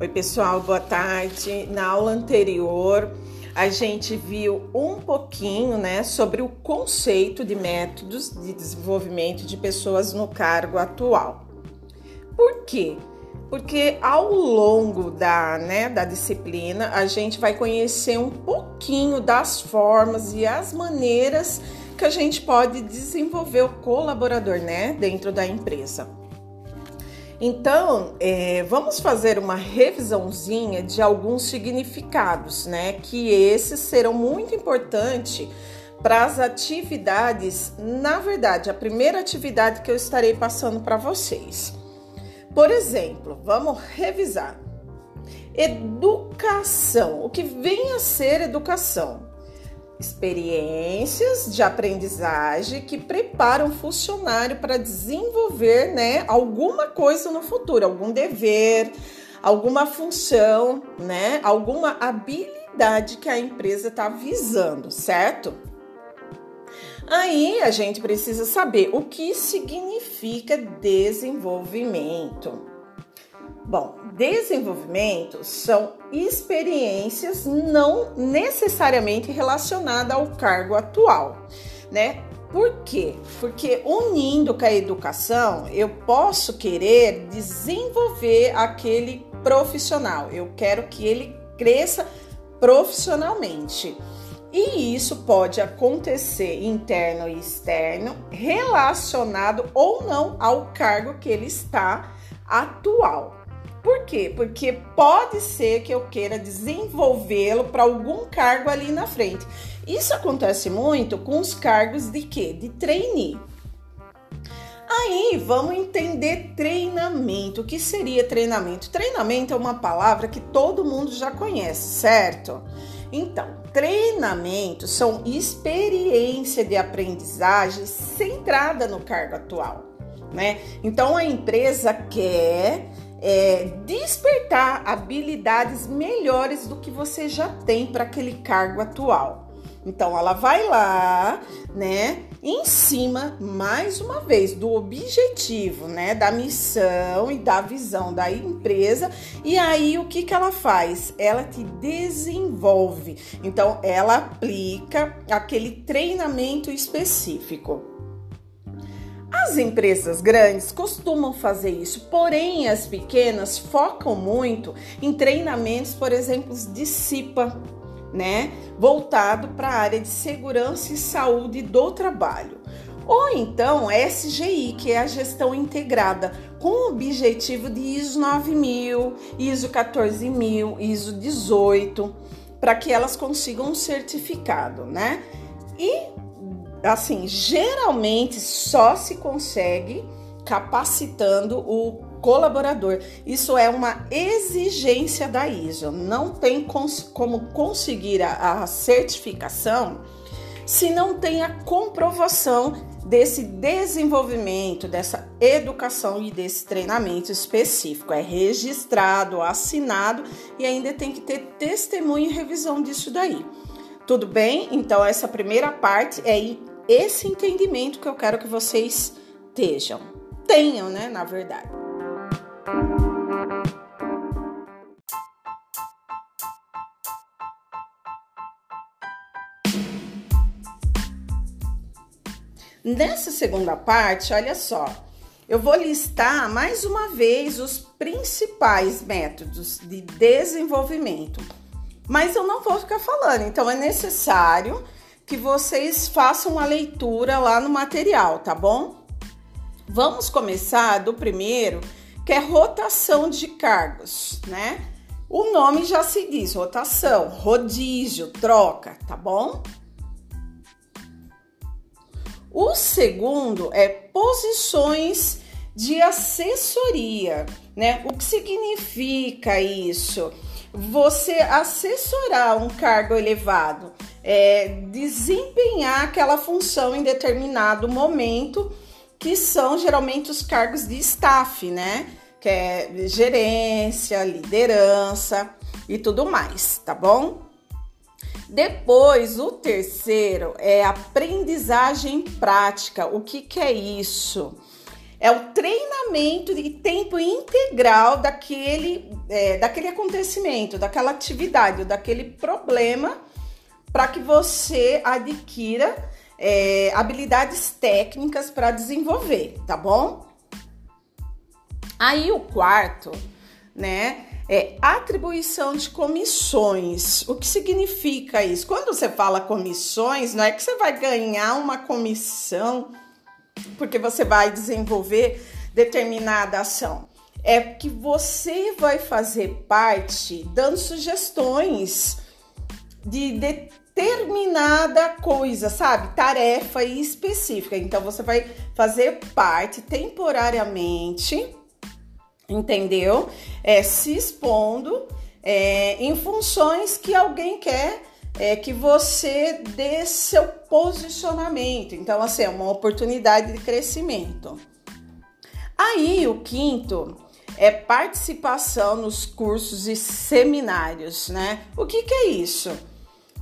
Oi, pessoal, boa tarde. Na aula anterior, a gente viu um pouquinho, né, sobre o conceito de métodos de desenvolvimento de pessoas no cargo atual. Por quê? Porque ao longo da, né, da disciplina, a gente vai conhecer um pouquinho das formas e as maneiras que a gente pode desenvolver o colaborador, né, dentro da empresa. Então, é, vamos fazer uma revisãozinha de alguns significados, né? Que esses serão muito importantes para as atividades. Na verdade, a primeira atividade que eu estarei passando para vocês. Por exemplo, vamos revisar. Educação. O que vem a ser educação? Experiências de aprendizagem que preparam o funcionário para desenvolver né, alguma coisa no futuro, algum dever, alguma função, né, alguma habilidade que a empresa está visando, certo? Aí a gente precisa saber o que significa desenvolvimento. Bom, desenvolvimento são experiências não necessariamente relacionadas ao cargo atual, né? Por quê? Porque unindo com a educação, eu posso querer desenvolver aquele profissional. Eu quero que ele cresça profissionalmente. E isso pode acontecer interno e externo, relacionado ou não ao cargo que ele está atual. Por quê? Porque pode ser que eu queira desenvolvê-lo para algum cargo ali na frente. Isso acontece muito com os cargos de quê? De trainee. Aí vamos entender treinamento. O que seria treinamento? Treinamento é uma palavra que todo mundo já conhece, certo? Então, treinamento são experiência de aprendizagem centrada no cargo atual, né? Então a empresa quer é, despertar habilidades melhores do que você já tem para aquele cargo atual. Então ela vai lá, né, em cima mais uma vez do objetivo, né, da missão e da visão da empresa. E aí o que que ela faz? Ela te desenvolve. Então ela aplica aquele treinamento específico. As empresas grandes costumam fazer isso, porém as pequenas focam muito em treinamentos, por exemplo, de CIPA, né? Voltado para a área de segurança e saúde do trabalho. Ou então SGI, que é a gestão integrada, com o objetivo de ISO 9000, ISO 14000, ISO 18, para que elas consigam um certificado, né? E assim, geralmente só se consegue capacitando o colaborador. Isso é uma exigência da ISO. Não tem cons como conseguir a, a certificação se não tem a comprovação desse desenvolvimento, dessa educação e desse treinamento específico. É registrado, assinado e ainda tem que ter testemunho e revisão disso daí. Tudo bem? Então, essa primeira parte é esse entendimento que eu quero que vocês estejam, tenham, né, na verdade. Nessa segunda parte, olha só, eu vou listar mais uma vez os principais métodos de desenvolvimento, mas eu não vou ficar falando, então é necessário que vocês façam a leitura lá no material, tá bom? Vamos começar do primeiro, que é rotação de cargos, né? O nome já se diz rotação, rodízio, troca, tá bom? O segundo é posições de assessoria, né? O que significa isso? Você assessorar um cargo elevado é, desempenhar aquela função em determinado momento, que são geralmente os cargos de staff, né? Que é gerência, liderança e tudo mais, tá bom? Depois, o terceiro é aprendizagem prática. O que, que é isso? É o treinamento de tempo integral daquele é, daquele acontecimento, daquela atividade, daquele problema, para que você adquira é, habilidades técnicas para desenvolver, tá bom? Aí o quarto, né? É atribuição de comissões. O que significa isso? Quando você fala comissões, não é que você vai ganhar uma comissão porque você vai desenvolver determinada ação. É que você vai fazer parte dando sugestões de determinada coisa, sabe? Tarefa específica. Então você vai fazer parte temporariamente, entendeu? É, se expondo é, em funções que alguém quer é, que você dê seu posicionamento. Então, assim, é uma oportunidade de crescimento. Aí, o quinto é participação nos cursos e seminários, né? O que, que é isso?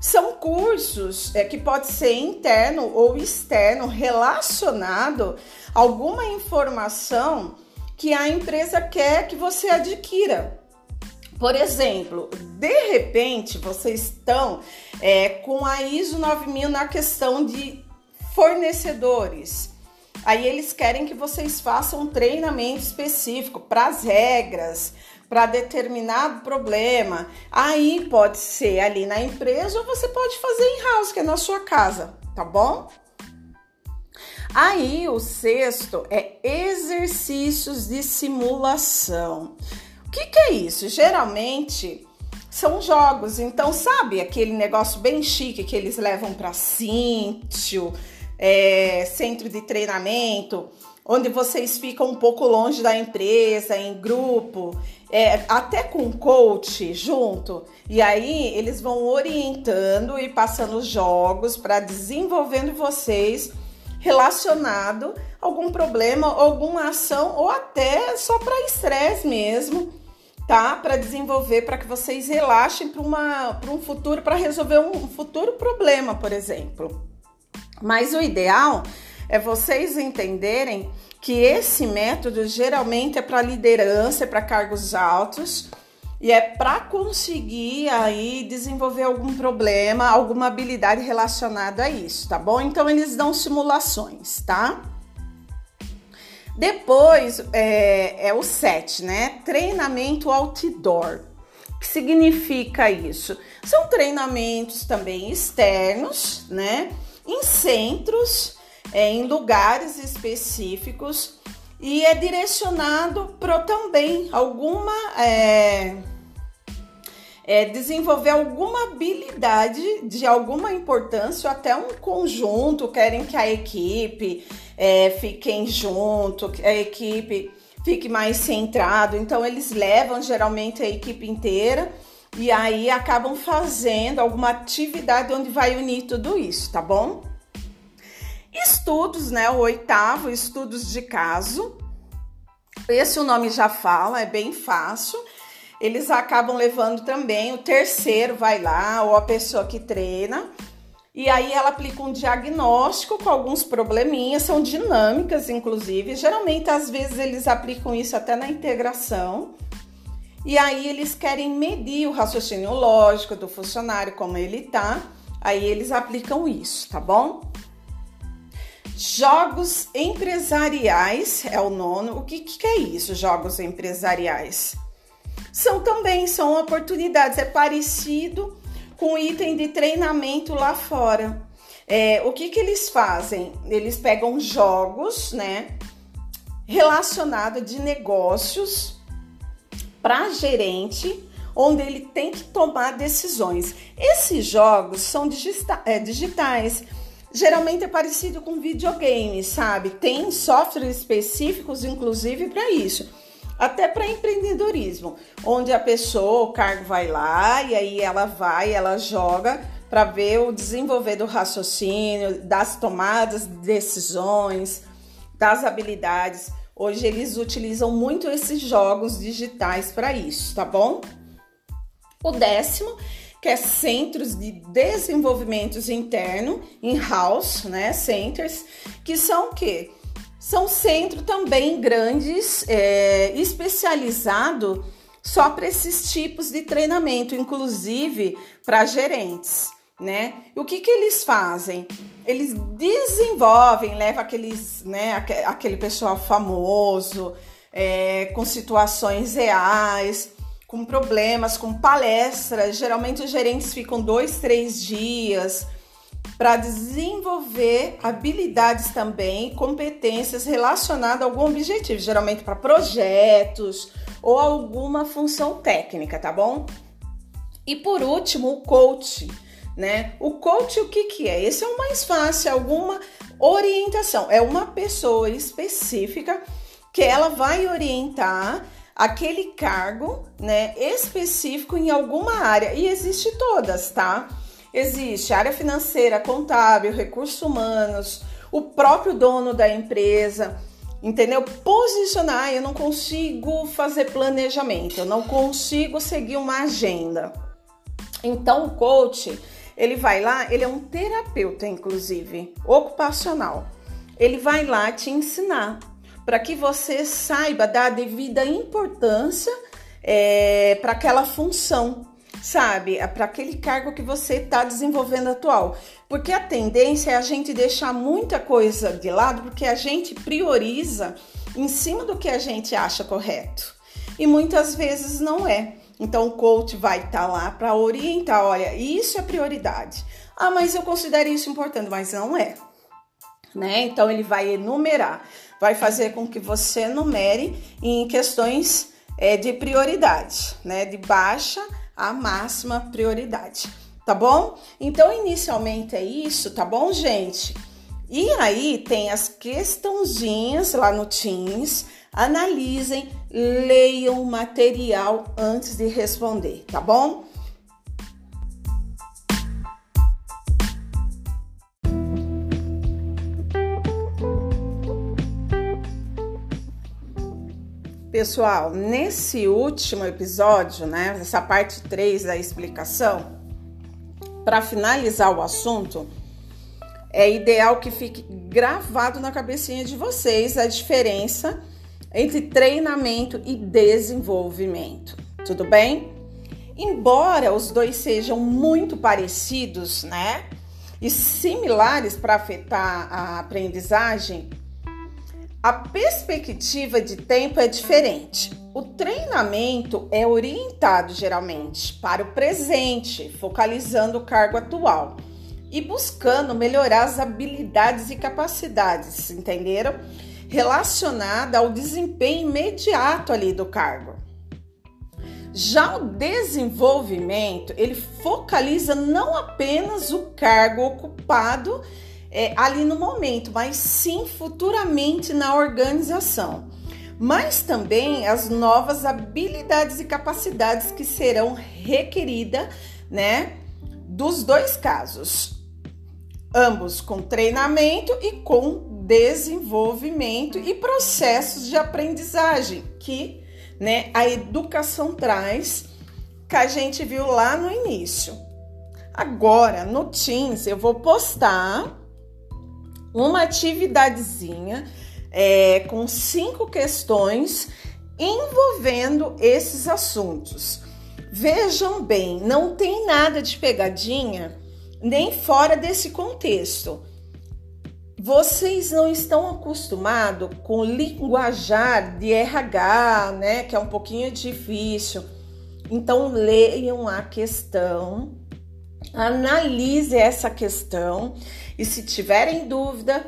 São cursos é, que pode ser interno ou externo relacionado a alguma informação que a empresa quer que você adquira. Por exemplo, de repente vocês estão é, com a ISO 9000 na questão de fornecedores. Aí eles querem que vocês façam um treinamento específico para as regras, para determinado problema. Aí pode ser ali na empresa ou você pode fazer em house, que é na sua casa, tá bom? Aí o sexto é exercícios de simulação que, que é isso? Geralmente são jogos. Então, sabe aquele negócio bem chique que eles levam para sítio, é, centro de treinamento, onde vocês ficam um pouco longe da empresa, em grupo, é, até com coach junto. E aí eles vão orientando e passando jogos para desenvolvendo vocês relacionado a algum problema, alguma ação ou até só para estresse mesmo tá? Para desenvolver, para que vocês relaxem para um futuro, para resolver um futuro problema, por exemplo. Mas o ideal é vocês entenderem que esse método geralmente é para liderança, é para cargos altos e é para conseguir aí desenvolver algum problema, alguma habilidade relacionada a isso, tá bom? Então eles dão simulações, tá? Depois é, é o 7, né? Treinamento outdoor. O que significa isso? São treinamentos também externos, né? Em centros, é, em lugares específicos e é direcionado para também alguma é, é, desenvolver alguma habilidade de alguma importância, até um conjunto, querem que a equipe é, fiquem junto, a equipe fique mais centrado. Então eles levam geralmente a equipe inteira e aí acabam fazendo alguma atividade onde vai unir tudo isso, tá bom? Estudos, né? O oitavo, estudos de caso. Esse o nome já fala, é bem fácil. Eles acabam levando também o terceiro, vai lá, ou a pessoa que treina e aí ela aplica um diagnóstico com alguns probleminhas, são dinâmicas, inclusive. Geralmente, às vezes, eles aplicam isso até na integração. E aí eles querem medir o raciocínio lógico do funcionário, como ele tá. Aí eles aplicam isso, tá bom? Jogos empresariais é o nono. O que, que é isso, jogos empresariais? São também, são oportunidades, é parecido com item de treinamento lá fora. É, o que, que eles fazem? Eles pegam jogos, né, relacionados de negócios para gerente, onde ele tem que tomar decisões. Esses jogos são digita é, digitais. Geralmente é parecido com videogame, sabe? Tem softwares específicos, inclusive, para isso até para empreendedorismo, onde a pessoa, o cargo vai lá e aí ela vai, ela joga para ver o desenvolver do raciocínio, das tomadas de decisões, das habilidades. Hoje eles utilizam muito esses jogos digitais para isso, tá bom? O décimo, que é centros de desenvolvimento interno, in-house, né? Centers, que são o quê? São centros também grandes, é, especializado só para esses tipos de treinamento, inclusive para gerentes, né? O que que eles fazem? Eles desenvolvem, levam aqueles, né, aquele pessoal famoso, é, com situações reais, com problemas, com palestras. Geralmente os gerentes ficam dois, três dias para desenvolver habilidades também, competências relacionadas a algum objetivo, geralmente para projetos ou alguma função técnica, tá bom? E por último, o coach, né? O coach o que que é? Esse é o mais fácil, alguma orientação. É uma pessoa específica que ela vai orientar aquele cargo, né, específico em alguma área e existe todas, tá? Existe área financeira, contábil, recursos humanos, o próprio dono da empresa, entendeu? Posicionar, eu não consigo fazer planejamento, eu não consigo seguir uma agenda. Então, o coach, ele vai lá, ele é um terapeuta, inclusive, ocupacional. Ele vai lá te ensinar para que você saiba dar a devida importância é, para aquela função, sabe? É para aquele cargo que você está desenvolvendo atual. Porque a tendência é a gente deixar muita coisa de lado, porque a gente prioriza em cima do que a gente acha correto. E muitas vezes não é. Então o coach vai estar tá lá para orientar, olha, isso é prioridade. Ah, mas eu considero isso importante, mas não é. Né? Então ele vai enumerar vai fazer com que você numere em questões é, de prioridade, né? De baixa a máxima prioridade, tá bom? Então, inicialmente é isso, tá bom, gente? E aí tem as questãozinhas lá no Teams, analisem, leiam o material antes de responder, tá bom? Pessoal, nesse último episódio, né, essa parte 3 da explicação, para finalizar o assunto, é ideal que fique gravado na cabecinha de vocês a diferença entre treinamento e desenvolvimento. Tudo bem? Embora os dois sejam muito parecidos, né? E similares para afetar a aprendizagem, a perspectiva de tempo é diferente. O treinamento é orientado geralmente para o presente, focalizando o cargo atual e buscando melhorar as habilidades e capacidades, entenderam? Relacionada ao desempenho imediato ali do cargo. Já o desenvolvimento, ele focaliza não apenas o cargo ocupado é, ali no momento, mas sim futuramente na organização. Mas também as novas habilidades e capacidades que serão requeridas, né, dos dois casos, ambos com treinamento e com desenvolvimento e processos de aprendizagem que, né, a educação traz, que a gente viu lá no início. Agora, no Teams, eu vou postar uma atividadezinha é, com cinco questões envolvendo esses assuntos. Vejam bem, não tem nada de pegadinha nem fora desse contexto. Vocês não estão acostumados com linguajar de RH, né? Que é um pouquinho difícil. Então leiam a questão, analise essa questão e se tiverem dúvida,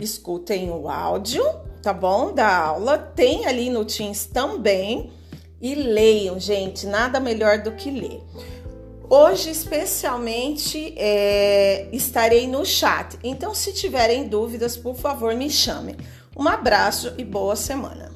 escutem o áudio, tá bom? Da aula, tem ali no Teams também e leiam, gente, nada melhor do que ler. Hoje, especialmente, é, estarei no chat, então se tiverem dúvidas, por favor, me chamem. Um abraço e boa semana.